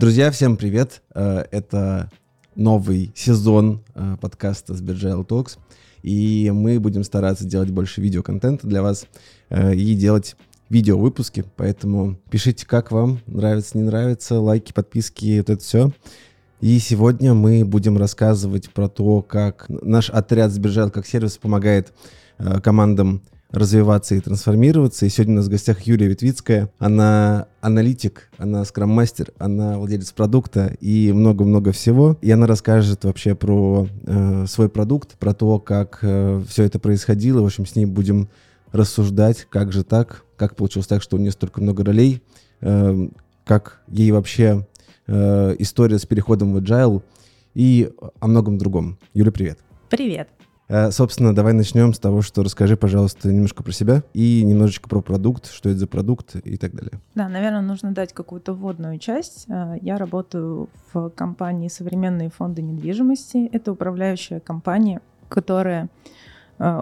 Друзья, всем привет! Э, это новый сезон э, подкаста с Agile Talks, и мы будем стараться делать больше видеоконтента для вас э, и делать видео-выпуски, поэтому пишите, как вам, нравится, не нравится, лайки, подписки, вот это все. И сегодня мы будем рассказывать про то, как наш отряд Сбержал как сервис помогает командам развиваться и трансформироваться. И сегодня у нас в гостях Юлия Ветвицкая. Она аналитик, она скрам-мастер, она владелец продукта и много-много всего. И она расскажет вообще про э, свой продукт, про то, как э, все это происходило. В общем, с ней будем рассуждать, как же так, как получилось так, что у нее столько много ролей, э, как ей вообще э, история с переходом в agile и о многом другом. Юля, привет. Привет. Э, собственно, давай начнем с того, что расскажи, пожалуйста, немножко про себя и немножечко про продукт, что это за продукт и так далее. Да, наверное, нужно дать какую-то вводную часть. Э, я работаю в компании «Современные фонды недвижимости». Это управляющая компания, которая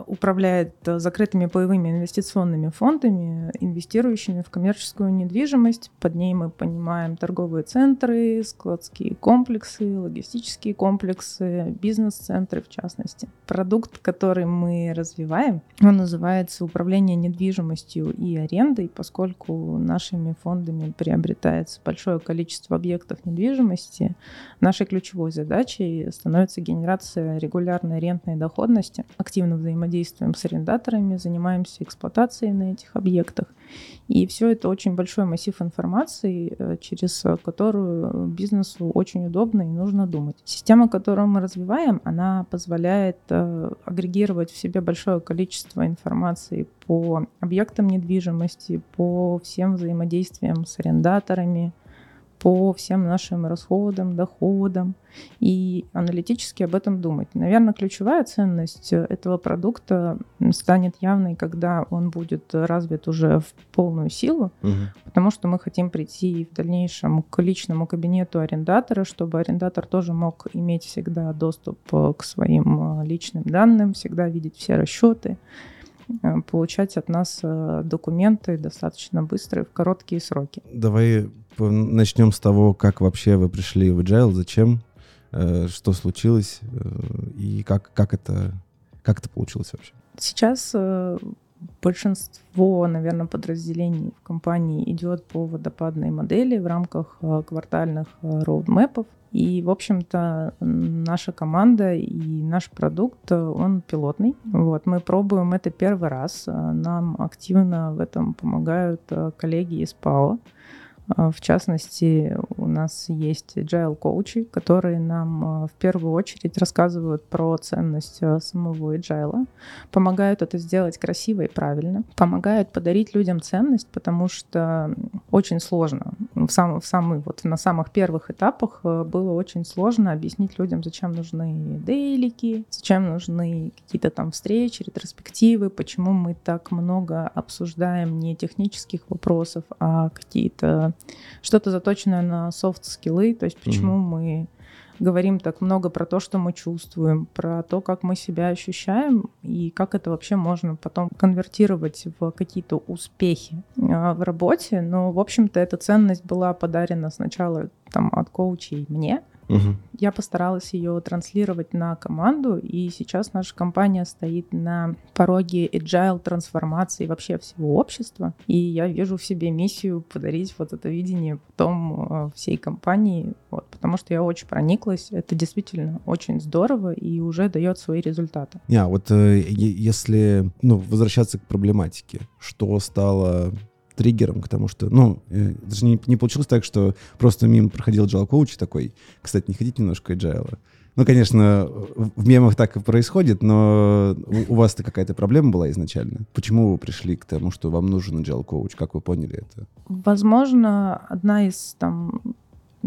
управляет э, закрытыми паевыми инвестиционными фондами, инвестирующими в коммерческую недвижимость. Под ней мы понимаем торговые центры, складские комплексы, логистические комплексы, бизнес-центры в частности. Продукт, который мы развиваем, он называется управление недвижимостью и арендой, поскольку нашими фондами приобретается большое количество объектов недвижимости. Нашей ключевой задачей становится генерация регулярной рентной доходности, активно взаимодействуем с арендаторами, занимаемся эксплуатацией на этих объектах. И все это очень большой массив информации, э, через которую бизнесу очень удобно и нужно думать. Система, которую мы развиваем, она позволяет э, агрегировать в себе большое количество информации по объектам недвижимости, по всем взаимодействиям с арендаторами, по всем нашим расходам, доходам и аналитически об этом думать. Наверное, ключевая ценность этого продукта станет явной, когда он будет развит уже в полную силу, угу. потому что мы хотим прийти в дальнейшем к личному кабинету арендатора, чтобы арендатор тоже мог иметь всегда доступ к своим личным данным, всегда видеть все расчеты получать от нас э, документы достаточно быстро и в короткие сроки. Давай начнем с того, как вообще вы пришли в Agile, зачем, э, что случилось и как, как, это, как это получилось вообще? Сейчас большинство, наверное, подразделений в компании идет по водопадной модели в рамках квартальных роудмэпов. И, в общем-то, наша команда и наш продукт, он пилотный. Вот, мы пробуем это первый раз. Нам активно в этом помогают э, коллеги из ПАО. А, в частности, у нас есть agile коучи, которые нам а, в первую очередь рассказывают про ценность а, самого agile, помогают это сделать красиво и правильно, помогают подарить людям ценность, потому что очень сложно. В, сам, в самый, вот на самых первых этапах было очень сложно объяснить людям, зачем нужны дейлики, зачем нужны какие-то там встречи, ретроспективы, почему мы так много обсуждаем не технических вопросов, а какие-то что-то заточенное на софт-скиллы, то есть почему mm-hmm. мы говорим так много про то, что мы чувствуем, про то, как мы себя ощущаем и как это вообще можно потом конвертировать в какие-то успехи а, в работе. Но, в общем-то, эта ценность была подарена сначала там, от коучей мне, Угу. Я постаралась ее транслировать на команду, и сейчас наша компания стоит на пороге agile трансформации вообще всего общества. И я вижу в себе миссию подарить вот это видение потом э, всей компании, вот, потому что я очень прониклась. Это действительно очень здорово и уже дает свои результаты. Не, а вот э, если ну, возвращаться к проблематике, что стало триггером к тому, что, ну, э, даже не, не получилось так, что просто мимо проходил Agile Coach такой, кстати, не хотите немножко Agile? Ну, конечно, в мемах так и происходит, но у, у вас-то какая-то проблема была изначально. Почему вы пришли к тому, что вам нужен agile коуч? Как вы поняли это? Возможно, одна из там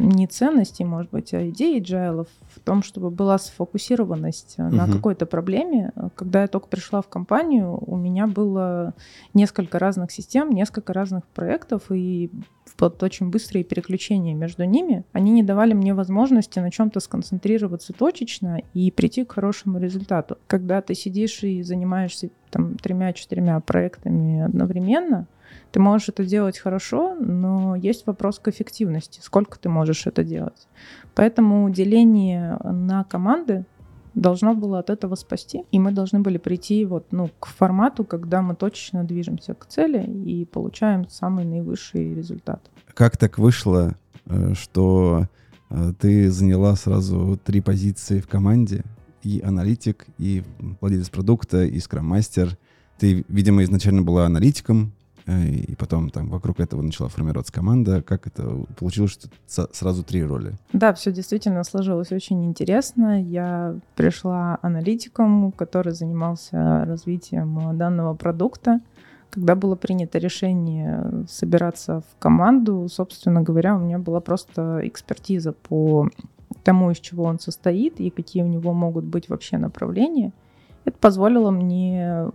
не ценностей, может быть, а идеи джайлов в том, чтобы была сфокусированность угу. на какой-то проблеме. Когда я только пришла в компанию, у меня было несколько разных систем, несколько разных проектов, и вот очень быстрые переключения между ними, они не давали мне возможности на чем-то сконцентрироваться точечно и прийти к хорошему результату. Когда ты сидишь и занимаешься там тремя-четырьмя проектами одновременно, Ты можешь это делать хорошо, но есть вопрос к эффективности, сколько ты можешь это делать. Поэтому деление на команды должно было от этого спасти. И мы должны были прийти вот, ну, к формату, когда мы точечно движемся к цели и получаем самый наивысший результат. Как так вышло, э, что э, ты заняла сразу три позиции в команде? И аналитик, и владелец продукта, и скрам-мастер. Ты, видимо, изначально была аналитиком, и потом там вокруг этого начала формироваться команда. Как это получилось, что сразу три роли? Да, все действительно сложилось очень интересно. Я пришла аналитиком, который занимался развитием данного продукта. Когда было принято решение собираться в команду, собственно говоря, у меня была просто экспертиза по тому, из чего он состоит и какие у него могут быть вообще направления. Это позволило мне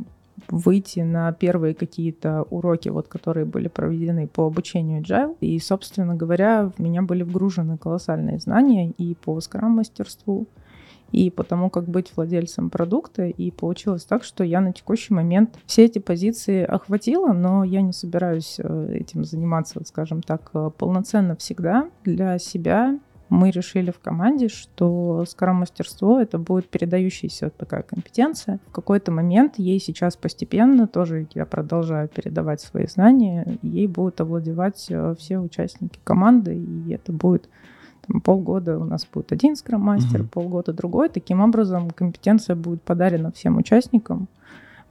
выйти на первые какие-то уроки, вот, которые были проведены по обучению Agile. И, собственно говоря, в меня были вгружены колоссальные знания и по скрам-мастерству, и по тому, как быть владельцем продукта. И получилось так, что я на текущий момент все эти позиции охватила, но я не собираюсь э, этим заниматься, скажем так, э, полноценно всегда. Для себя мы решили в команде, что скрам-мастерство — это будет передающаяся вот такая компетенция. В какой-то момент ей сейчас постепенно, тоже я продолжаю передавать свои знания, ей будут овладевать э, все участники команды, и это будет там, полгода у нас будет один скрам-мастер, угу. полгода другой. Таким образом, компетенция будет подарена всем участникам.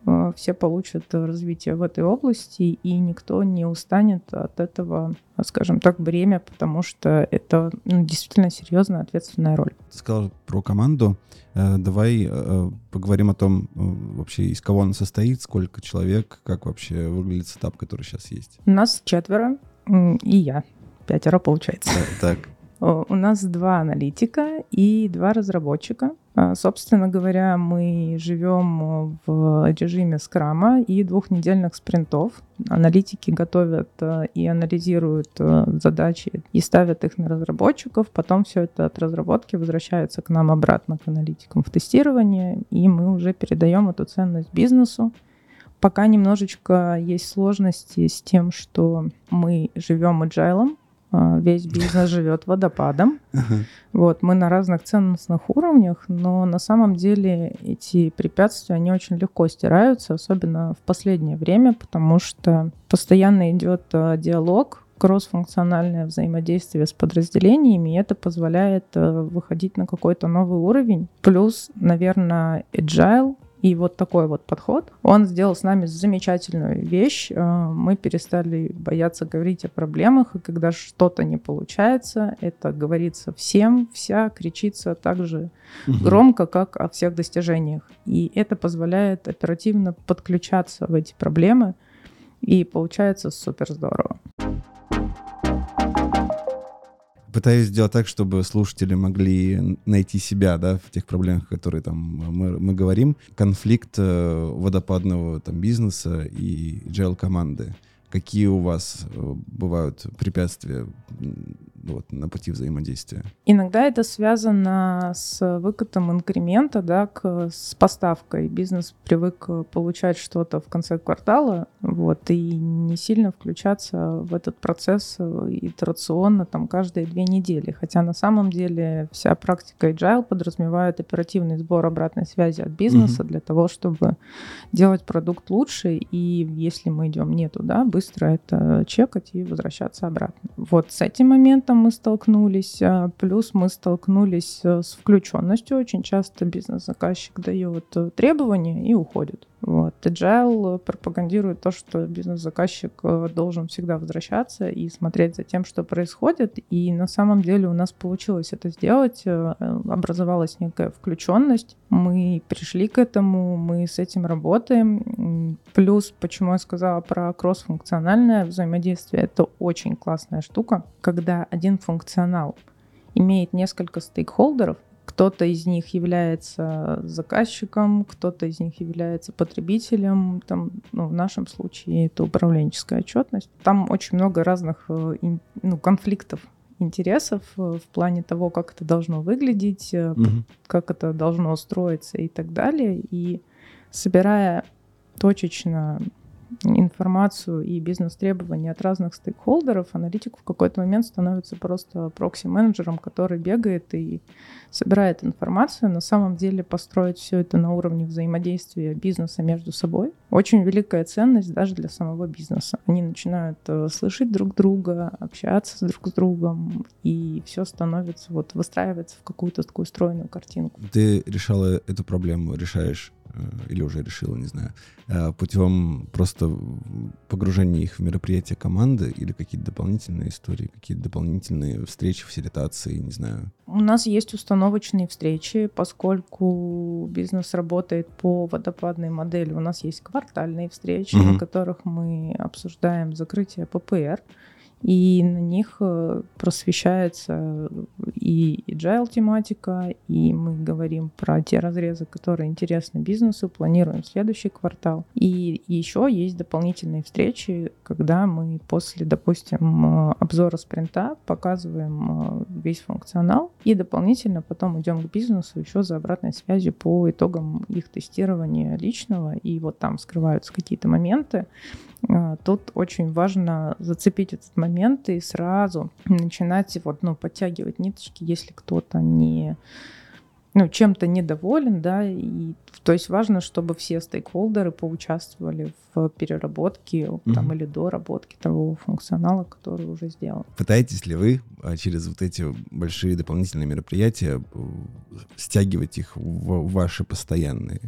Э, все получат развитие в этой области, и никто не устанет от этого, скажем так, бремя, потому что это ну, действительно серьезная ответственная роль. Ты сказал про команду. Э, давай э, поговорим о том, вообще из кого она состоит, сколько человек, как вообще выглядит сетап, который сейчас есть. У нас четверо, и я. Пятеро получается. Так. У нас два аналитика и два разработчика. А, собственно говоря, мы живем в режиме скрама и двухнедельных спринтов. Аналитики готовят и анализируют задачи и ставят их на разработчиков. Потом все это от разработки возвращается к нам обратно, к аналитикам в тестирование, и мы уже передаем эту ценность бизнесу. Пока немножечко есть сложности с тем, что мы живем agile, весь бизнес живет водопадом. Вот, мы на разных ценностных уровнях, но на самом деле эти препятствия, они очень легко стираются, особенно в последнее время, потому что постоянно идет а, диалог, кроссфункциональное взаимодействие с подразделениями, и это позволяет а, выходить на какой-то новый уровень. Плюс, наверное, agile и вот такой вот подход, он сделал с нами замечательную вещь. Э, мы перестали бояться говорить о проблемах, и когда что-то не получается, это говорится всем, вся, кричится так же угу. громко, как о всех достижениях. И это позволяет оперативно подключаться в эти проблемы, и получается супер здорово пытаюсь сделать так, чтобы слушатели могли найти себя, да, в тех проблемах, которые там мы, мы говорим. Конфликт э, водопадного там бизнеса и agile команды. Какие у вас э, бывают препятствия вот, на пути взаимодействия? Иногда это связано с выкатом инкремента, да, к, с поставкой. Бизнес привык получать что-то в конце квартала, вот, и не сильно включаться в этот процесс итерационно там каждые две недели. Хотя на самом деле вся практика agile подразумевает оперативный сбор обратной связи от бизнеса mm-hmm. для того, чтобы делать продукт лучше, и если мы идем не туда, быстро это чекать и возвращаться обратно. Вот с этим моментом мы столкнулись, а, плюс мы столкнулись э, с включенностью. Очень часто бизнес-заказчик дает э, требования и уходит. Вот. Agile пропагандирует то, что бизнес-заказчик э, должен всегда возвращаться и смотреть за тем, что происходит. И на самом деле у нас получилось это сделать. Образовалась некая включенность. Мы пришли к этому, мы с этим работаем. Плюс, почему я сказала про кроссфункциональное взаимодействие, это очень классная штука, когда один функционал имеет несколько стейкхолдеров, кто-то из них является заказчиком, кто-то из них является потребителем. Там, ну, в нашем случае это управленческая отчетность. Там очень много разных э, ну, конфликтов интересов э, в плане того, как это должно выглядеть, угу. как это должно устроиться и так далее. И собирая точечно информацию и бизнес-требования от разных стейкхолдеров, аналитик в какой-то момент становится просто прокси-менеджером, который бегает и собирает информацию. На самом деле построить все это на уровне взаимодействия бизнеса между собой очень великая ценность даже для самого бизнеса. Они начинают э, слышать друг друга, общаться друг с другом, и все становится, вот выстраивается в какую-то такую стройную картинку. Ты решала эту проблему, решаешь или уже решила, не знаю, э, путем просто погружения их в мероприятия команды или какие-то дополнительные истории, какие-то дополнительные встречи, фасилитации, не знаю? У нас есть установочные встречи, поскольку бизнес работает по водопадной модели. У нас есть квартальные встречи, mm-hmm. на которых мы обсуждаем закрытие ППР и на них э, просвещается и agile тематика, и мы говорим про те разрезы, которые интересны бизнесу, планируем следующий квартал. И еще есть дополнительные встречи, когда мы после, допустим, обзора спринта показываем э, весь функционал и дополнительно потом идем к бизнесу еще за обратной связью по итогам их тестирования личного, и вот там скрываются какие-то моменты, тут очень важно зацепить этот момент и сразу начинать вот, ну, подтягивать ниточки, если кто-то не ну, чем-то недоволен, да, и то есть важно, чтобы все стейкхолдеры поучаствовали в переработке mm-hmm. там, или доработке того функционала, который уже сделан. Пытаетесь ли вы а, через вот эти большие дополнительные мероприятия э, стягивать их в ваши постоянные?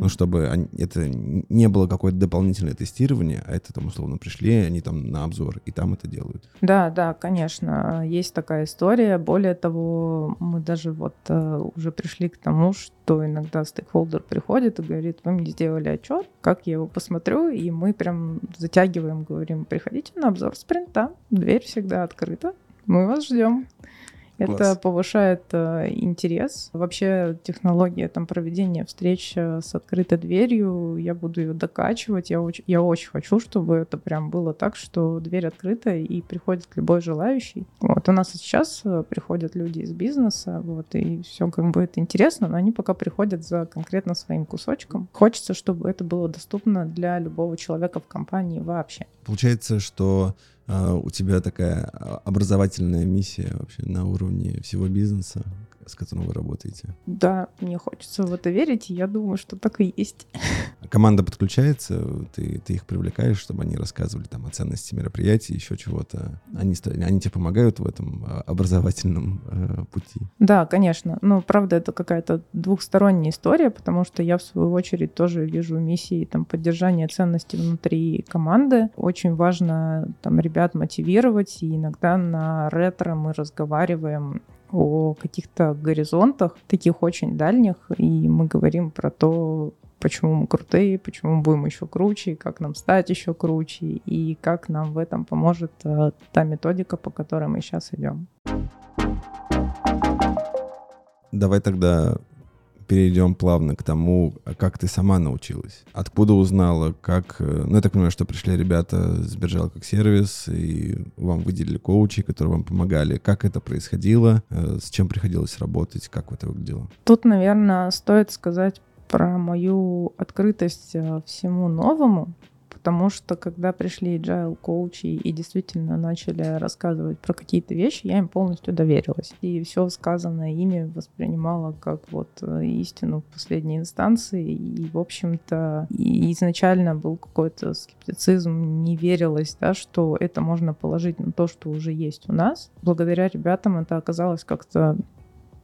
Ну, чтобы они, это не было какое-то дополнительное тестирование, а это там, условно, пришли они там на обзор, и там это делают. Да, да, конечно, есть такая история. Более того, мы даже вот uh, уже пришли к тому, что иногда стейкхолдер приходит и говорит, вы мне сделали отчет, как я его посмотрю, и мы прям затягиваем, говорим, приходите на обзор спринта, дверь всегда открыта, мы вас ждем. Это Класс. повышает э, интерес. Вообще технология там, проведения встреч э, с открытой дверью, я буду ее докачивать. Я очень, я очень хочу, чтобы это прям было так, что дверь открыта и приходит любой желающий. Вот у нас сейчас э, приходят люди из бизнеса, вот, и все как бы это интересно, но они пока приходят за конкретно своим кусочком. Хочется, чтобы это было доступно для любого человека в компании вообще. Получается, что у тебя такая а, образовательная миссия вообще на уровне всего бизнеса, с которым вы работаете. Да, мне хочется в это верить, и я думаю, что так и есть. Команда подключается, ты, ты их привлекаешь, чтобы они рассказывали там о ценности мероприятий, еще чего-то. Они, они тебе помогают в этом а, образовательном э, пути? Да, конечно. Но, правда, это какая-то двухсторонняя история, потому что я, в свою очередь, тоже вижу миссии там, поддержания ценностей внутри команды. Очень важно там ребят мотивировать, и иногда на ретро мы разговариваем о каких-то горизонтах, таких очень дальних, и мы говорим про то, почему мы крутые, почему мы будем еще круче, как нам стать еще круче, и как нам в этом поможет э, та методика, по которой мы сейчас идем. Давай тогда перейдем плавно к тому, как ты сама научилась. Откуда узнала, как... Э, ну, я так понимаю, что пришли ребята с Биржал как сервис, и вам выделили коучи, которые вам помогали. Как это происходило? Э, с чем приходилось работать? Как это выглядело? Тут, наверное, стоит сказать про мою открытость э, всему новому, потому что когда пришли agile коучи и действительно начали рассказывать про какие-то вещи, я им полностью доверилась. И все сказанное ими воспринимала как вот э, истину в последней инстанции. И, в общем-то, изначально был какой-то скептицизм, не верилось, да, что это можно положить на то, что уже есть у нас. Благодаря ребятам это оказалось как-то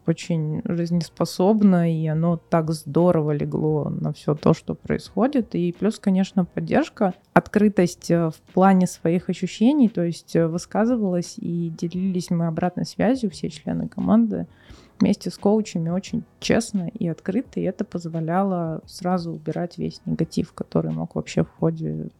очень жизнеспособно, и оно так здорово легло на все то, что происходит. И плюс, конечно, поддержка, открытость э, в плане своих ощущений, то есть э, высказывалась и делились мы обратной связью, все члены команды, вместе с коучами очень честно и открыто, и это позволяло сразу убирать весь негатив, который мог вообще в ходе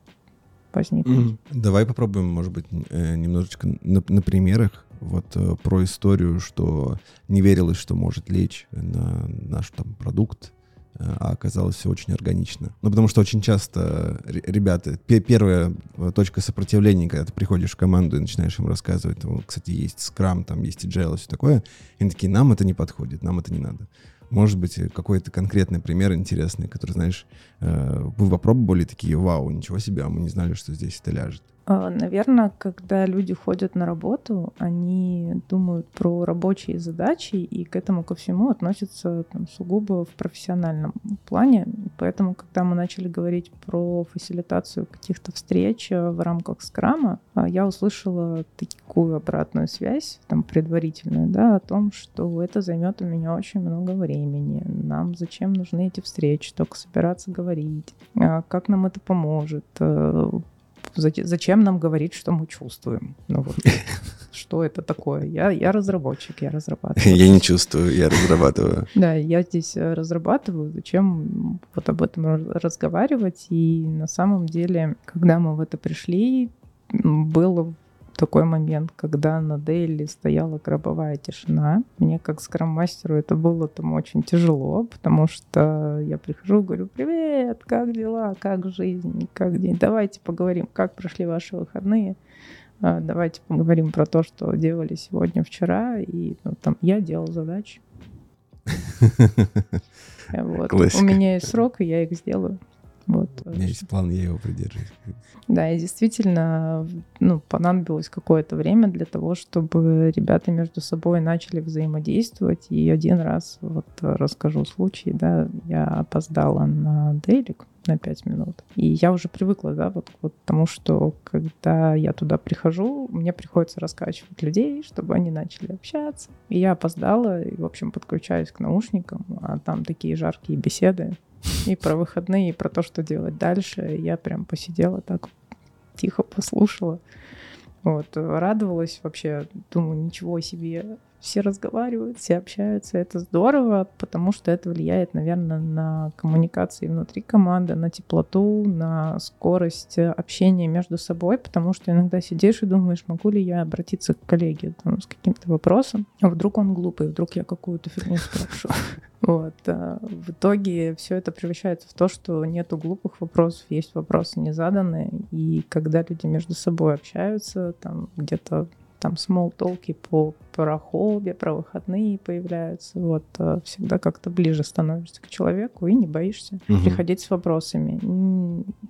возникнуть. Давай попробуем, может быть, э, немножечко на, на примерах вот э, про историю, что не верилось, что может лечь на наш там продукт, а оказалось все очень органично. Ну, потому что очень часто ребята, первая точка сопротивления, когда ты приходишь в команду и начинаешь им рассказывать, ну, кстати, есть Scrum, там есть Agile, все такое, и они такие, нам это не подходит, нам это не надо. Может быть, какой-то конкретный пример интересный, который, знаешь, вы попробовали такие, вау, ничего себе, а мы не знали, что здесь это ляжет. А, Наверное, когда люди ходят на работу, они думают про рабочие задачи и к этому ко всему относятся там, сугубо в профессиональном плане. Поэтому, когда мы начали говорить про фасилитацию каких-то встреч э, в рамках скрама, а, я услышала такую обратную связь, там предварительную, да, о том, что это займет у меня очень много времени. Нам зачем нужны эти встречи, только собираться говорить, а, как нам это поможет, э, Зачем нам говорить, что мы чувствуем? Ну вот, что это такое? Я, я разработчик, я разрабатываю. Я не чувствую, я разрабатываю. Да, я здесь э, разрабатываю. Зачем вот об этом разговаривать? И на самом деле, когда мы в это пришли, было такой момент, когда на Дейли стояла гробовая тишина. Мне как скрам-мастеру это было там очень тяжело, потому что я прихожу, говорю, привет, как дела, как жизнь, как день, давайте поговорим, как прошли ваши выходные. А, давайте поговорим про то, что делали сегодня, вчера, и ну, там я делал задачи. Вот. У меня есть срок, и я их сделаю. Вот. У меня есть план, я его придерживаюсь. Да, и действительно, ну, понадобилось какое-то время для того, чтобы ребята между собой начали взаимодействовать. И один раз, вот расскажу случай, да, я опоздала на дейлик на 5 минут. И я уже привыкла, да, вот, вот тому, что когда я туда прихожу, мне приходится раскачивать людей, чтобы они начали общаться. И я опоздала, и, в общем, подключаюсь к наушникам, а там такие жаркие беседы и про выходные, и про то, что делать дальше. Я прям посидела так, тихо послушала. Вот, радовалась вообще, думаю, ничего себе, все разговаривают, все общаются, это здорово, потому что это влияет, наверное, на коммуникации внутри команды, на теплоту, на скорость общения между собой, потому что иногда сидишь и думаешь, могу ли я обратиться к коллеге там, с каким-то вопросом, а вдруг он глупый, вдруг я какую-то фигню спрошу. Вот. А в итоге все это превращается в то, что нету глупых вопросов, есть вопросы незаданные, и когда люди между собой общаются, там где-то там смолтолки по про хобби, про выходные появляются. Вот э, всегда как-то ближе становишься к человеку и не боишься угу. приходить с вопросами.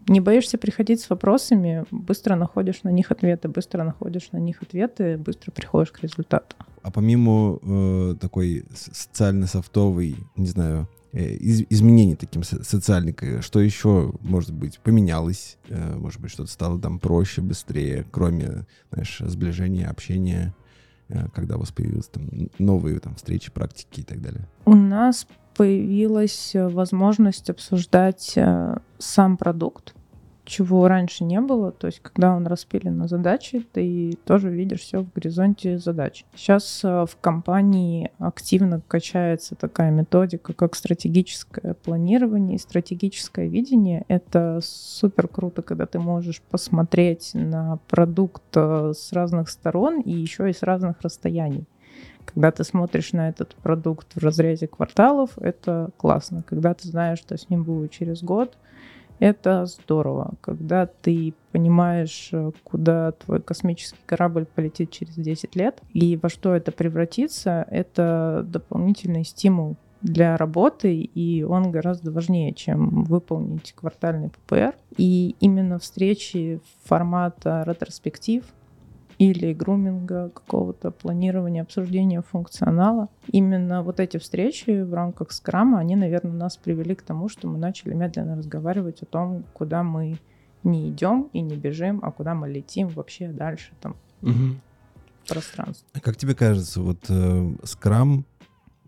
Не боишься приходить с вопросами, быстро находишь на них ответы, быстро находишь на них ответы, быстро приходишь к результату. А помимо э, такой социально-софтовой, не знаю, из, изменений таким социальным, что еще, может быть, поменялось, э, может быть, что-то стало там проще, быстрее, кроме, знаешь, сближения, общения, э, когда у вас появились там новые там встречи, практики и так далее? У нас появилась возможность обсуждать сам продукт, чего раньше не было. То есть, когда он распилен на задачи, ты тоже видишь все в горизонте задач. Сейчас э, в компании активно качается такая методика, как стратегическое планирование и стратегическое видение. Это супер круто, когда ты можешь посмотреть на продукт э, с разных сторон и еще и с разных расстояний. Когда ты смотришь на этот продукт в разрезе кварталов, это классно. Когда ты знаешь, что с ним будет через год, это здорово, когда ты понимаешь, э, куда твой космический корабль полетит через 10 лет и во что это превратится, это дополнительный стимул для работы, и он гораздо важнее, чем выполнить квартальный ППР. И именно встречи формата ретроспектив или груминга, какого-то планирования, обсуждения функционала. Именно вот эти встречи в рамках скрама, они, наверное, нас привели к тому, что мы начали медленно разговаривать о том, куда мы не идем и не бежим, а куда мы летим вообще дальше там угу. в пространстве. А как тебе кажется, вот э, скрам,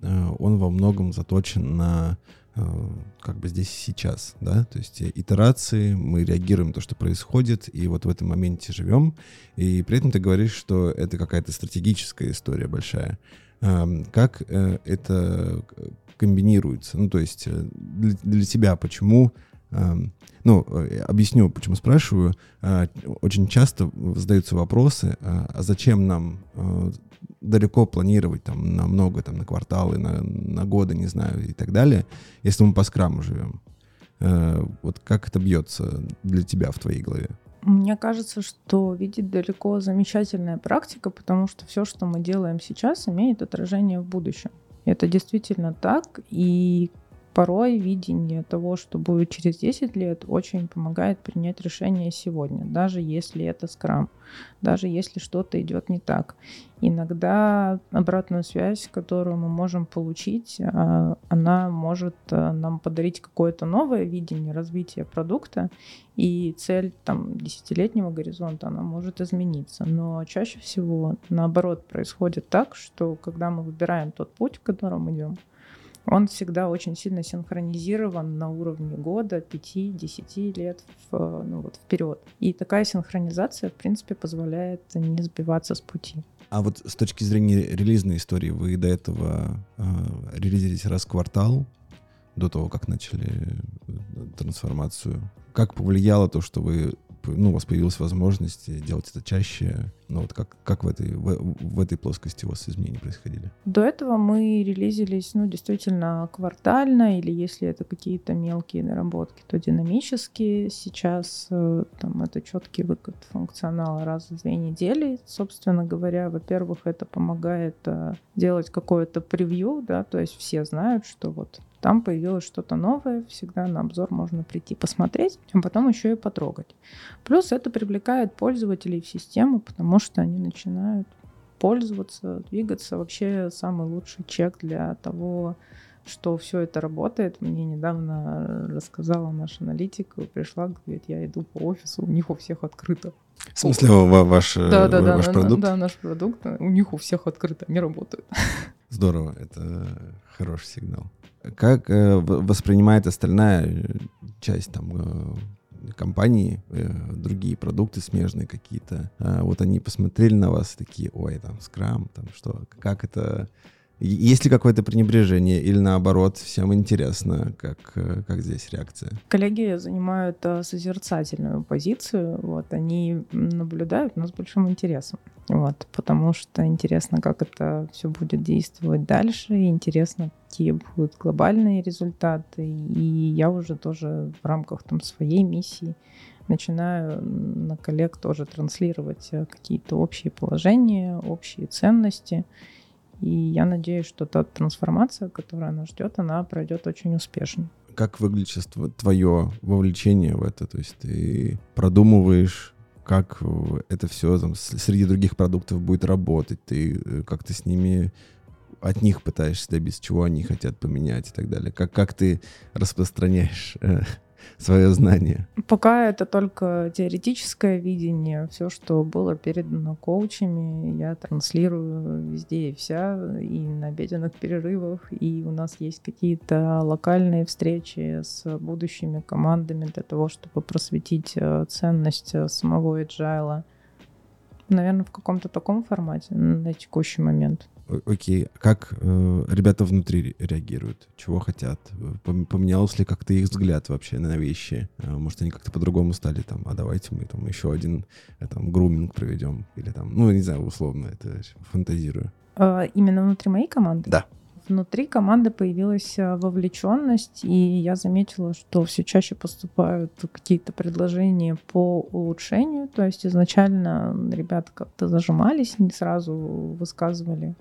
э, он во многом заточен на как бы здесь сейчас, да, то есть итерации, мы реагируем на то, что происходит, и вот в этом моменте живем, и при этом ты говоришь, что это какая-то стратегическая история большая. Эм, как э, это комбинируется? Ну, то есть э, для, для тебя почему эм, ну, объясню, почему спрашиваю. Очень часто задаются вопросы, а зачем нам далеко планировать там на много, там на кварталы, на, на годы, не знаю, и так далее, если мы по скраму живем. Э, вот как это бьется для тебя в твоей голове? Мне кажется, что видеть далеко замечательная практика, потому что все, что мы делаем сейчас, имеет отражение в будущем. Это действительно так, и порой видение того, что будет через 10 лет, очень помогает принять решение сегодня, даже если это скрам, даже если что-то идет не так. Иногда обратную связь, которую мы можем получить, а, она может а, нам подарить какое-то новое видение развития продукта, и цель там десятилетнего горизонта, она может измениться. Но чаще всего наоборот происходит так, что когда мы выбираем тот путь, к которому идем, он всегда очень сильно синхронизирован на уровне года, 5-10 лет в, ну, вот, вперед. И такая синхронизация, в принципе, позволяет не сбиваться с пути. А вот с точки зрения релизной истории, вы до этого э, релизились раз в квартал, до того, как начали э, трансформацию. Как повлияло то, что вы ну, у вас появилась возможность делать это чаще. Ну вот как, как в, этой, в, в этой плоскости у вас изменения происходили? До этого мы релизились, ну, действительно, квартально, или если это какие-то мелкие наработки, то динамические. Сейчас э, там это четкий выкат функционала раз в две недели. Собственно говоря, во-первых, это помогает э, делать какое-то превью, да, то есть все знают, что вот там появилось что-то новое, всегда на обзор можно прийти посмотреть, а потом еще и потрогать. Плюс это привлекает пользователей в систему, потому что они начинают пользоваться, двигаться. Вообще самый лучший чек для того, что все это работает. Мне недавно рассказала наш аналитик, пришла, говорит, я иду по офису, у них у всех открыто. В смысле, ваш, да, да, да, ваш продукт? Да, наш продукт, у них у всех открыто, они работают. Здорово, это хороший сигнал. Как э, воспринимает остальная э, часть там э, компании, э, другие продукты смежные какие-то? Э, вот они посмотрели на вас такие, ой, там, скрам, там что, как это есть ли какое-то пренебрежение или наоборот, всем интересно, как, э, как здесь реакция? Коллеги занимают э, созерцательную позицию, вот, они наблюдают нас с большим интересом, вот, потому что интересно, как это все будет действовать дальше, и интересно, какие будут глобальные результаты, и я уже тоже в рамках там своей миссии начинаю на коллег тоже транслировать э, какие-то общие положения, общие ценности, и я надеюсь, что та трансформация, которая нас ждет, она пройдет очень успешно. Как выглядит твое вовлечение в это? То есть ты продумываешь, как это все там, среди других продуктов будет работать, ты э, как то с ними от них пытаешься добиться, чего они хотят поменять и так далее. Как, как ты распространяешь э, свое знание? Пока это только теоретическое видение. Все, что было передано коучами, я транслирую везде и вся, и на обеденных перерывах, и у нас есть какие-то локальные встречи с будущими командами для того, чтобы просветить э, ценность э, самого agile. Наверное, в каком-то таком формате на текущий момент. Окей, как э, ребята внутри реагируют? Чего хотят? Поменялся ли как-то их взгляд вообще на вещи? Э, может, они как-то по-другому стали там, а давайте мы там еще один э, там груминг проведем? Или там, ну, не знаю, условно, это фантазирую. А, именно внутри моей команды? Да внутри команды появилась э, вовлеченность, и я заметила, что все чаще поступают какие-то предложения по улучшению. То есть изначально ребята как-то зажимались, не сразу высказывали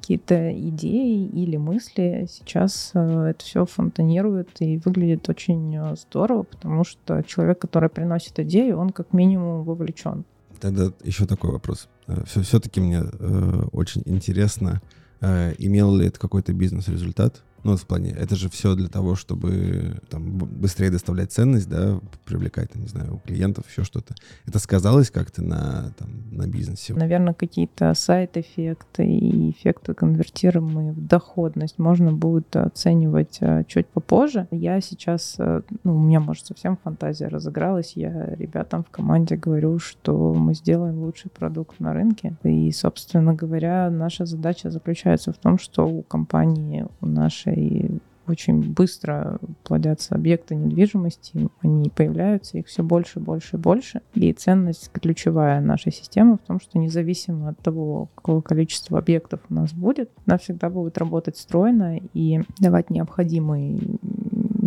какие-то идеи или мысли. Сейчас э, это все фонтанирует и выглядит очень э, здорово, потому что человек, который приносит идею, он как минимум вовлечен. Тогда еще такой вопрос. Все-таки мне э, очень интересно, имел ли это какой-то бизнес-результат, ну, в плане, это же все для того, чтобы там, быстрее доставлять ценность, да, привлекать, не знаю, у клиентов еще что-то. Это сказалось как-то на, там, на бизнесе? Наверное, какие-то сайт-эффекты и эффекты, конвертируемые в доходность, можно будет оценивать а, чуть попозже. Я сейчас, э, ну, у меня, может, совсем фантазия разыгралась. Я ребятам в команде говорю, что мы сделаем лучший продукт на рынке. И, собственно говоря, наша задача заключается в том, что у компании, у нашей нашей очень быстро плодятся объекты недвижимости, они появляются, их все больше, больше и больше. И ценность ключевая нашей системы в том, что независимо от того, какое количество объектов у нас будет, она всегда будет работать стройно и давать необходимый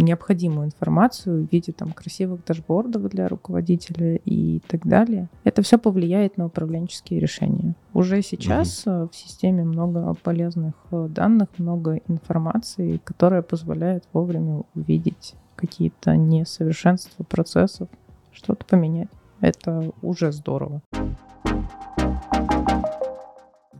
необходимую информацию в виде там красивых дашбордов для руководителя и так далее. Это все повлияет на управленческие решения. Уже сейчас угу. в системе много полезных э, данных, много информации, которая позволяет вовремя увидеть какие-то несовершенства процессов, что-то поменять. Это уже здорово.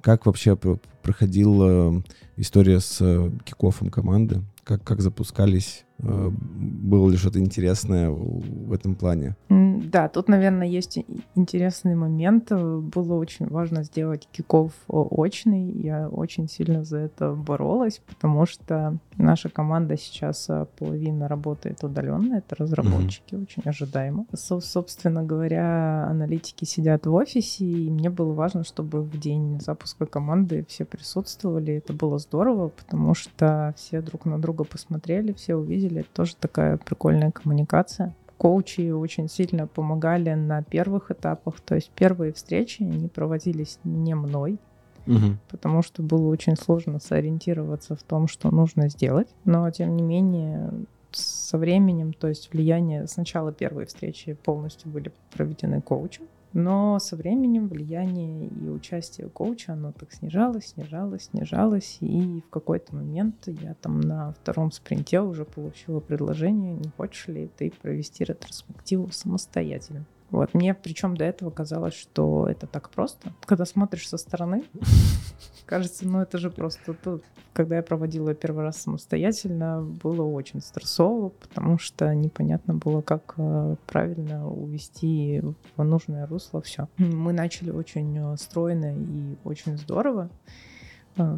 Как вообще проходила история с кикофом команды? Как, как запускались Э, было ли что-то интересное в этом плане? Да, тут, наверное, есть интересный момент. Было очень важно сделать киков очный. Я очень сильно за это боролась, потому что наша команда сейчас э, половина работает удаленно. Это разработчики, mm-hmm. очень ожидаемо. Со- собственно говоря, аналитики сидят в офисе, и мне было важно, чтобы в день запуска команды все присутствовали. Это было здорово, потому что все друг на друга посмотрели, все увидели, это тоже такая прикольная коммуникация. Коучи очень сильно помогали на первых этапах, то есть первые встречи, они проводились не мной, угу. потому что было очень сложно сориентироваться в том, что нужно сделать. Но, тем не менее, со временем, то есть влияние... Сначала первые встречи полностью были проведены коучем, но со временем влияние и участие коуча, оно так снижалось, снижалось, снижалось. И в какой-то момент я там на втором спринте уже получила предложение, не хочешь ли ты провести ретроспективу самостоятельно. Вот, мне причем до этого казалось, что это так просто. Когда смотришь со стороны, кажется, ну это же просто тут. Когда я проводила первый раз самостоятельно, было очень стрессово, потому что непонятно было, как э, правильно увести в нужное русло все. Мы начали очень э, стройно и очень здорово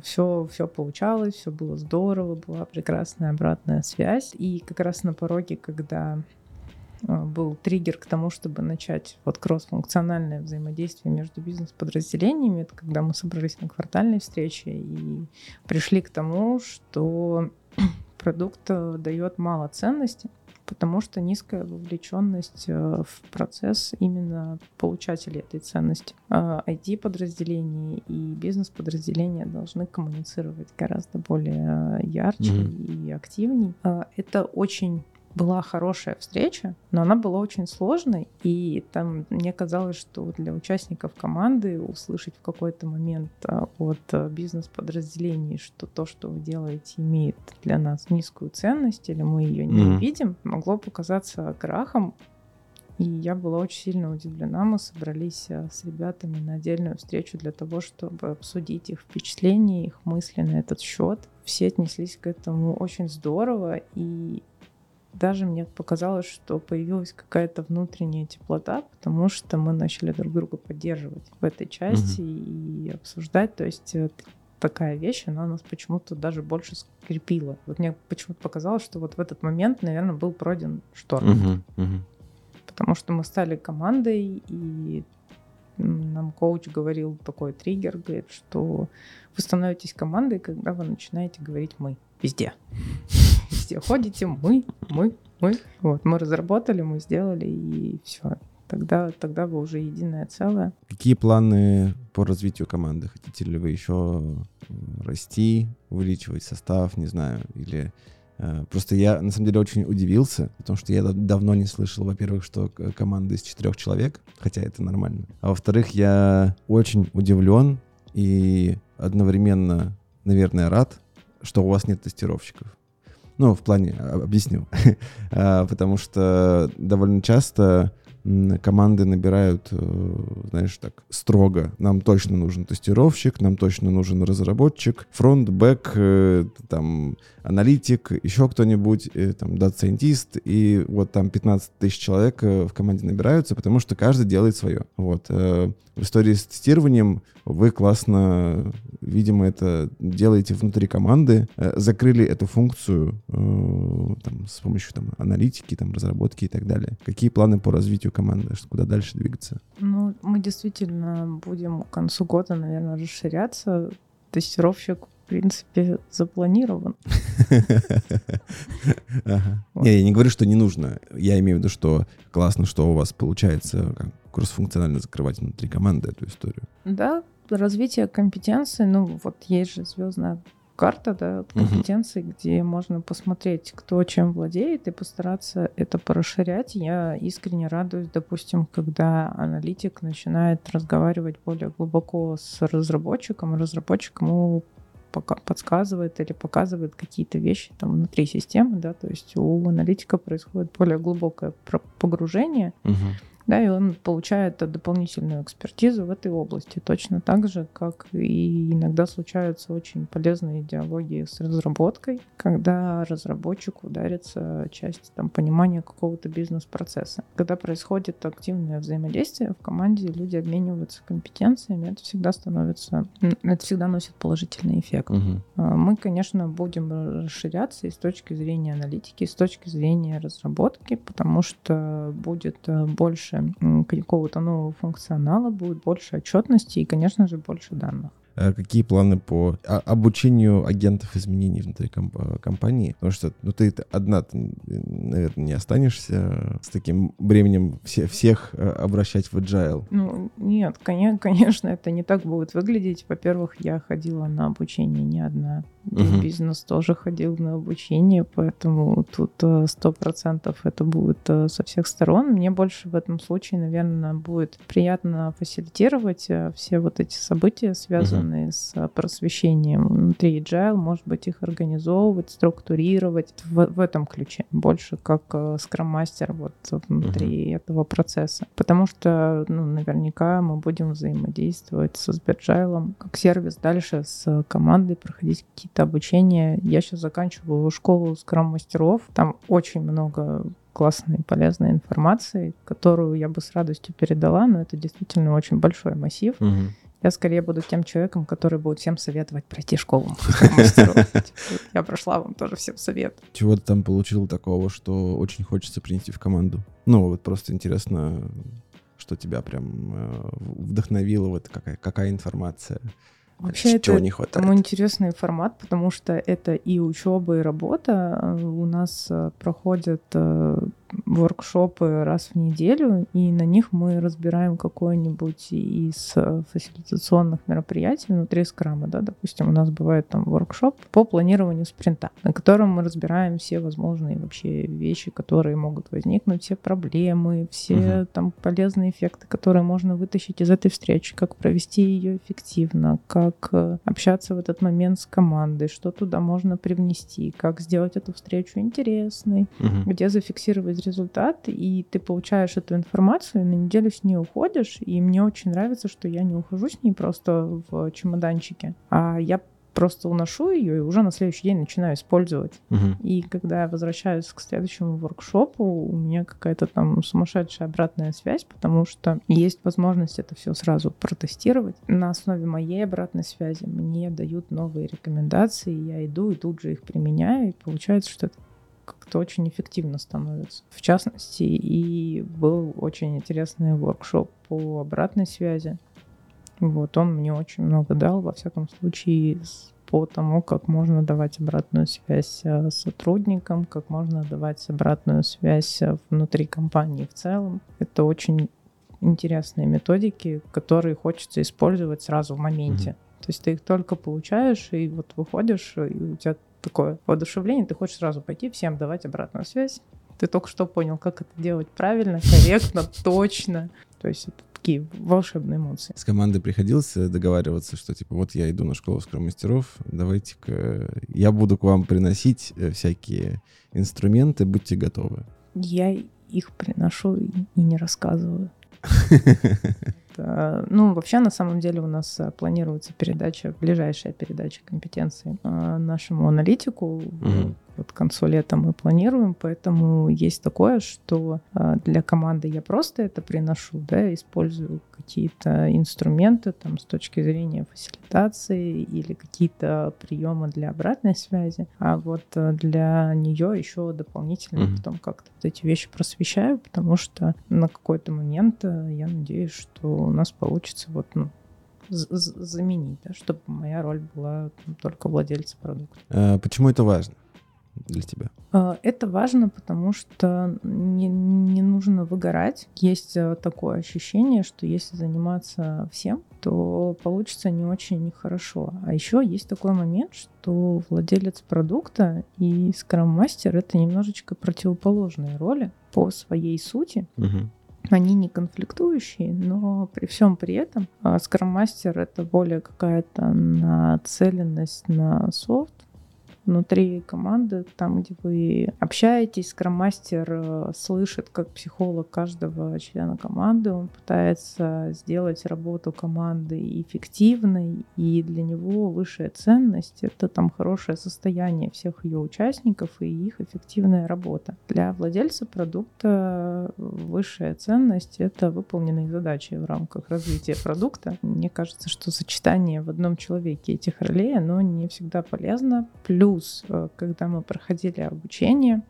все, э, все получалось, все было здорово, была прекрасная обратная связь. И как раз на пороге, когда был триггер к тому, чтобы начать вот кросс-функциональное взаимодействие между бизнес-подразделениями. Это когда мы собрались на квартальной встрече и пришли к тому, что продукт э, дает мало ценности, потому что низкая вовлеченность э, в процесс именно получателей этой ценности. IT-подразделения и бизнес-подразделения должны коммуницировать гораздо более ярче mm-hmm. и активней. Это очень была хорошая встреча, но она была очень сложной, и там мне казалось, что для участников команды услышать в какой-то момент а, от а, бизнес-подразделений, что то, что вы делаете, имеет для нас низкую ценность, или мы ее не mm-hmm. видим, могло показаться крахом, и я была очень сильно удивлена. Мы собрались а, с ребятами на отдельную встречу для того, чтобы обсудить их впечатления, их мысли на этот счет. Все отнеслись к этому очень здорово, и даже мне показалось, что появилась какая-то внутренняя теплота, потому что мы начали друг друга поддерживать в этой части mm-hmm. и обсуждать. То есть э, такая вещь, она нас почему-то даже больше скрепила. Вот мне почему-то показалось, что вот в этот момент, наверное, был пройден шторм. Mm-hmm. Mm-hmm. Потому что мы стали командой, и нам коуч говорил такой триггер, говорит, что вы становитесь командой, когда вы начинаете говорить «мы» везде везде ходите, мы, мы, мы. Вот, мы разработали, мы сделали, и все. Тогда, тогда вы уже единое целое. Какие планы по развитию команды? Хотите ли вы еще э, расти, увеличивать состав, не знаю, или э, Просто я, на самом деле, очень удивился, потому что я давно не слышал, во-первых, что команда из четырех человек, хотя это нормально. А во-вторых, я очень удивлен и одновременно, наверное, рад, что у вас нет тестировщиков. Ну, в плане, а, объясню. А, потому что довольно часто команды набирают, э, знаешь, так строго. Нам точно нужен тестировщик, нам точно нужен разработчик, фронт, бэк, э, там, аналитик, еще кто-нибудь, э, там, data scientist, и вот там 15 тысяч человек в команде набираются, потому что каждый делает свое. Вот. В истории с тестированием вы классно, видимо, это делаете внутри команды, закрыли эту функцию там, с помощью там, аналитики, там, разработки и так далее. Какие планы по развитию команды, куда дальше двигаться? Ну, мы действительно будем к концу года, наверное, расширяться. Тестировщик в принципе, запланирован. Не, я не говорю, что не нужно. Я имею в виду, что классно, что у вас получается кроссфункционально закрывать внутри команды эту историю. Да, развитие компетенции, ну вот есть же звездная карта да, компетенций, угу. где можно посмотреть, кто чем владеет, и постараться это порасширять. Я искренне радуюсь, допустим, когда аналитик начинает разговаривать более глубоко с разработчиком, разработчик ему подсказывает или показывает какие-то вещи там внутри системы, да, то есть у аналитика происходит более глубокое погружение, угу да, и он получает дополнительную экспертизу в этой области, точно так же, как и иногда случаются очень полезные диалоги с разработкой, когда разработчику дарится часть там, понимания какого-то бизнес-процесса. Когда происходит активное взаимодействие в команде, люди обмениваются компетенциями, это всегда становится, это всегда носит положительный эффект. Угу. Мы, конечно, будем расширяться и с точки зрения аналитики, и с точки зрения разработки, потому что будет э, больше больше какого-то нового функционала, будет больше отчетности и, конечно же, больше данных. Э, какие планы по обучению агентов изменений внутри комп э, компании? Потому что ну, ты одна, ты, наверное, не останешься с таким бременем все, всех э, обращать в agile. Ну, нет, конечно, это не так будет выглядеть. Во-первых, я ходила на обучение не одна. Угу. Бизнес тоже ходил на обучение, поэтому тут сто процентов это будет со всех сторон. Мне больше в этом случае, наверное, будет приятно фасилитировать все вот эти события, связанные связанные с просвещением внутри agile, может быть, их организовывать, структурировать в, в этом ключе, больше как скрам-мастер вот внутри uh-huh. этого процесса. Потому что, ну, наверняка мы будем взаимодействовать со Сберджайлом как сервис дальше с командой, проходить какие-то обучения. Я сейчас заканчиваю школу скрам-мастеров, там очень много классной, полезной информации, которую я бы с радостью передала, но это действительно очень большой массив. Угу. Я скорее буду тем человеком, который будет всем советовать пройти школу Я прошла вам тоже всем совет. Чего ты там получил такого, что очень хочется принести в команду? Ну, вот просто интересно, что тебя прям э, вдохновило, вот какая, какая информация. Вообще Чего это не хватает? Тому интересный формат, потому что это и учеба, и работа. У нас э, проходят э, воркшопы раз в неделю, и на них мы разбираем какое-нибудь из э, фасилитационных мероприятий внутри скрама, да, допустим, у нас бывает там воркшоп по планированию спринта, на котором мы разбираем все возможные вообще вещи, которые могут возникнуть, все проблемы, все угу. там полезные эффекты, которые можно вытащить из этой встречи, как провести ее эффективно, как э, общаться в этот момент с командой, что туда можно привнести, как сделать эту встречу интересной, угу. где зафиксировать результат, и ты получаешь эту информацию, и на неделю с ней уходишь, и мне очень нравится, что я не ухожу с ней просто в чемоданчике, а я просто уношу ее и уже на следующий день начинаю использовать. Угу. И когда я возвращаюсь к следующему воркшопу, у меня какая-то там сумасшедшая обратная связь, потому что есть возможность это все сразу протестировать. На основе моей обратной связи мне дают новые рекомендации, я иду и тут же их применяю, и получается, что это как-то очень эффективно становится. В частности, и был очень интересный воркшоп по обратной связи. Вот, он мне очень много дал, во всяком случае, по тому, как можно давать обратную связь э, сотрудникам, как можно давать обратную связь э, внутри компании в целом. Это очень интересные методики, которые хочется использовать сразу в моменте. Mm-hmm. То есть ты их только получаешь, и вот выходишь, и у тебя такое воодушевление, ты хочешь сразу пойти всем давать обратную связь. Ты только что понял, как это делать правильно, корректно, точно. То есть это такие волшебные эмоции. С командой приходилось договариваться, что типа вот я иду на школу скромастеров, давайте-ка я буду к вам приносить э, всякие инструменты, будьте готовы. Я их приношу и не рассказываю. Ну, вообще, на самом деле, у нас э, планируется передача, ближайшая передача компетенции э, нашему аналитику. Угу вот к концу лета мы планируем, поэтому есть такое, что а, для команды я просто это приношу, да, использую какие-то инструменты там с точки зрения фасилитации или какие-то приемы для обратной связи, а вот э, для нее еще дополнительно mm-hmm. потом как-то вот эти вещи просвещаю, потому что на какой-то момент э, я надеюсь, что у нас получится вот ну, заменить, да, чтобы моя роль была только владельца продукта. А почему это важно для тебя? А, это важно, потому что не, не нужно выгорать. Есть э, такое ощущение, что если заниматься всем, то получится не очень хорошо. А еще есть такой момент, что владелец продукта и скрам-мастер — это немножечко противоположные роли по своей сути. Угу. Они не конфликтующие, но при всем при этом скрам-мастер — это более какая-то нацеленность на софт, внутри команды, там, где вы общаетесь, скроммастер э, слышит, как психолог каждого члена команды, он пытается сделать работу команды эффективной, и для него высшая ценность — это там хорошее состояние всех ее участников и их эффективная работа. Для владельца продукта высшая ценность — это выполненные задачи в рамках развития продукта. Мне кажется, что сочетание в одном человеке этих ролей, оно не всегда полезно. Плюс Плюс, э, когда мы проходили обучение,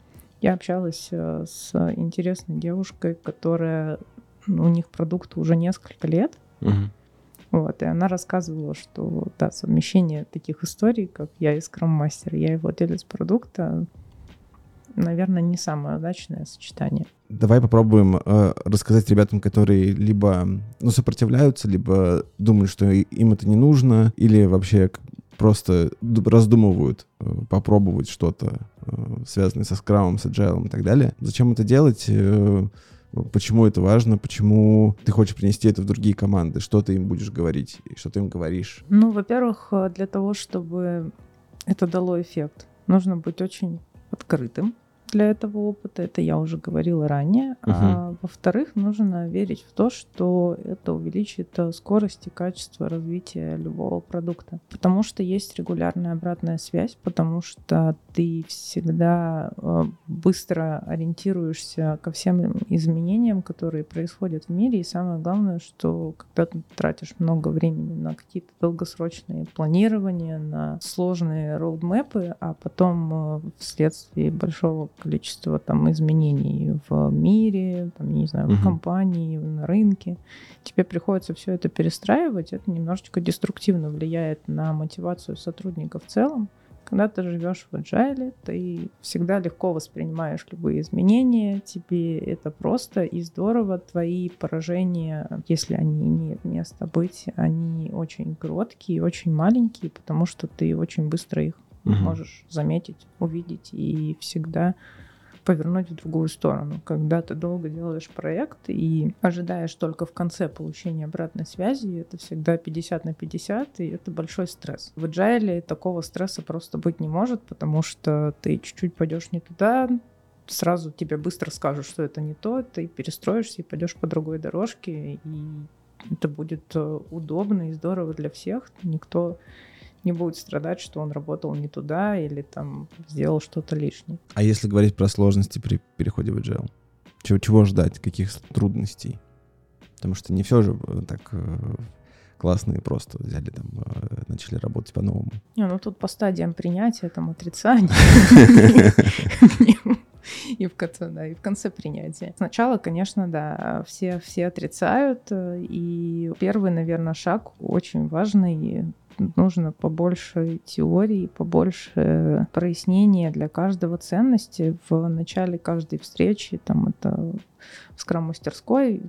я общалась э, с интересной девушкой, которая ну, у них продукт уже несколько лет. Угу. Вот, и она рассказывала, что да, совмещение таких историй, как я и скрам-мастер, я и владелец продукта, наверное, не самое удачное сочетание. Давай попробуем э, рассказать ребятам, которые либо ну, сопротивляются, либо думают, что им это не нужно, или вообще просто раздумывают э, попробовать что-то, э, связанное со скрамом, с agile и так далее. Зачем это делать? Э, почему это важно? Почему ты хочешь принести это в другие команды? Что ты им будешь говорить? И что ты им говоришь? Ну, во-первых, для того, чтобы это дало эффект, нужно быть очень открытым для этого опыта, это я уже говорила ранее. Uh-huh. А во-вторых, нужно верить в то, что это увеличит э, скорость и качество развития любого продукта. Потому что есть регулярная обратная связь, потому что ты всегда э, быстро ориентируешься ко всем изменениям, которые происходят в мире. И самое главное, что когда ты тратишь много времени на какие-то долгосрочные планирования, на сложные роудмэпы, а потом э, вследствие большого количество там изменений в мире, там, не знаю, в компании, на рынке. Тебе приходится все это перестраивать, это немножечко деструктивно влияет на мотивацию сотрудников в целом. Когда ты живешь в agile, ты всегда легко воспринимаешь любые изменения, тебе это просто и здорово. Твои поражения, если они имеют место быть, они очень короткие, очень маленькие, потому что ты очень быстро их угу. можешь заметить, увидеть и всегда повернуть в другую сторону. Когда ты долго делаешь проект и ожидаешь только в конце получения обратной связи, это всегда 50 на 50, и это большой стресс. В agile такого стресса просто быть не может, потому что ты чуть-чуть пойдешь не туда, сразу тебе быстро скажут, что это не то, ты перестроишься и пойдешь по другой дорожке, и это будет э, удобно и здорово для всех. Никто не будет страдать, что он работал не туда или там сделал что-то лишнее. А если говорить про сложности при переходе в agile? Чего, чего ждать? Каких трудностей? Потому что не все же э, так э, классно и просто взяли там, э, начали работать по-новому. Не, ну тут по стадиям принятия, там отрицание. И в конце, да, и в конце принятия. Сначала, конечно, да, все, все отрицают. И первый, наверное, шаг очень важный нужно побольше теории, побольше прояснения для каждого ценности в начале каждой встречи. Там это в скрам-мастерской,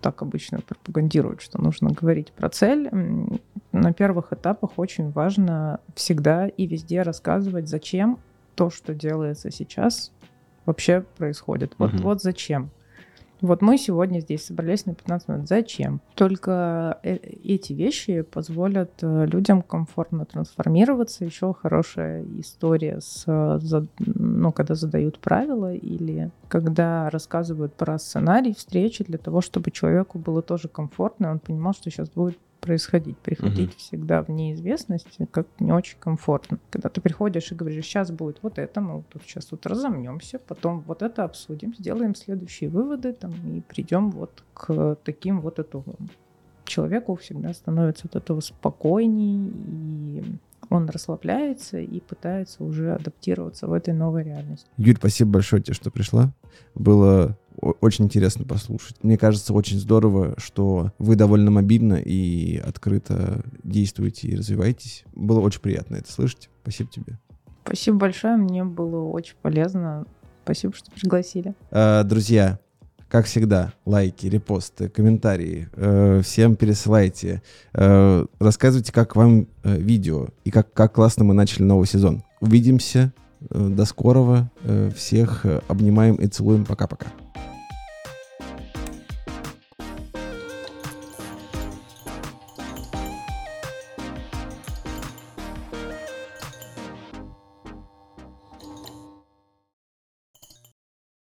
так обычно пропагандируют, что нужно говорить про цель. На первых этапах очень важно всегда и везде рассказывать, зачем то, что делается сейчас, вообще происходит. Вот, угу. вот зачем. Вот мы сегодня здесь собрались на 15 минут. Зачем? Только э, эти вещи позволят э, людям комфортно трансформироваться. Еще хорошая история с, ну, когда задают правила или когда рассказывают про сценарий встречи для того, чтобы человеку было тоже комфортно, он понимал, что сейчас будет происходить. Приходить угу. всегда в неизвестность как не очень комфортно. Когда ты приходишь и говоришь, сейчас будет вот это, мы тут сейчас тут разомнемся, потом вот это обсудим, сделаем следующие выводы там, и придем вот к таким вот итогам. Человеку всегда становится от этого спокойней, и он расслабляется и пытается уже адаптироваться в этой новой реальности. Юль, спасибо большое тебе, что пришла. Было очень интересно послушать. Мне кажется, очень здорово, что вы довольно мобильно и открыто действуете и развиваетесь. Было очень приятно это слышать. Спасибо тебе. Спасибо большое, мне было очень полезно. Спасибо, что пригласили. А, друзья, как всегда, лайки, репосты, комментарии. Э, всем пересылайте. Э, рассказывайте, как вам э, видео и как, как классно мы начали новый сезон. Увидимся. До скорого. Всех обнимаем и целуем. Пока-пока.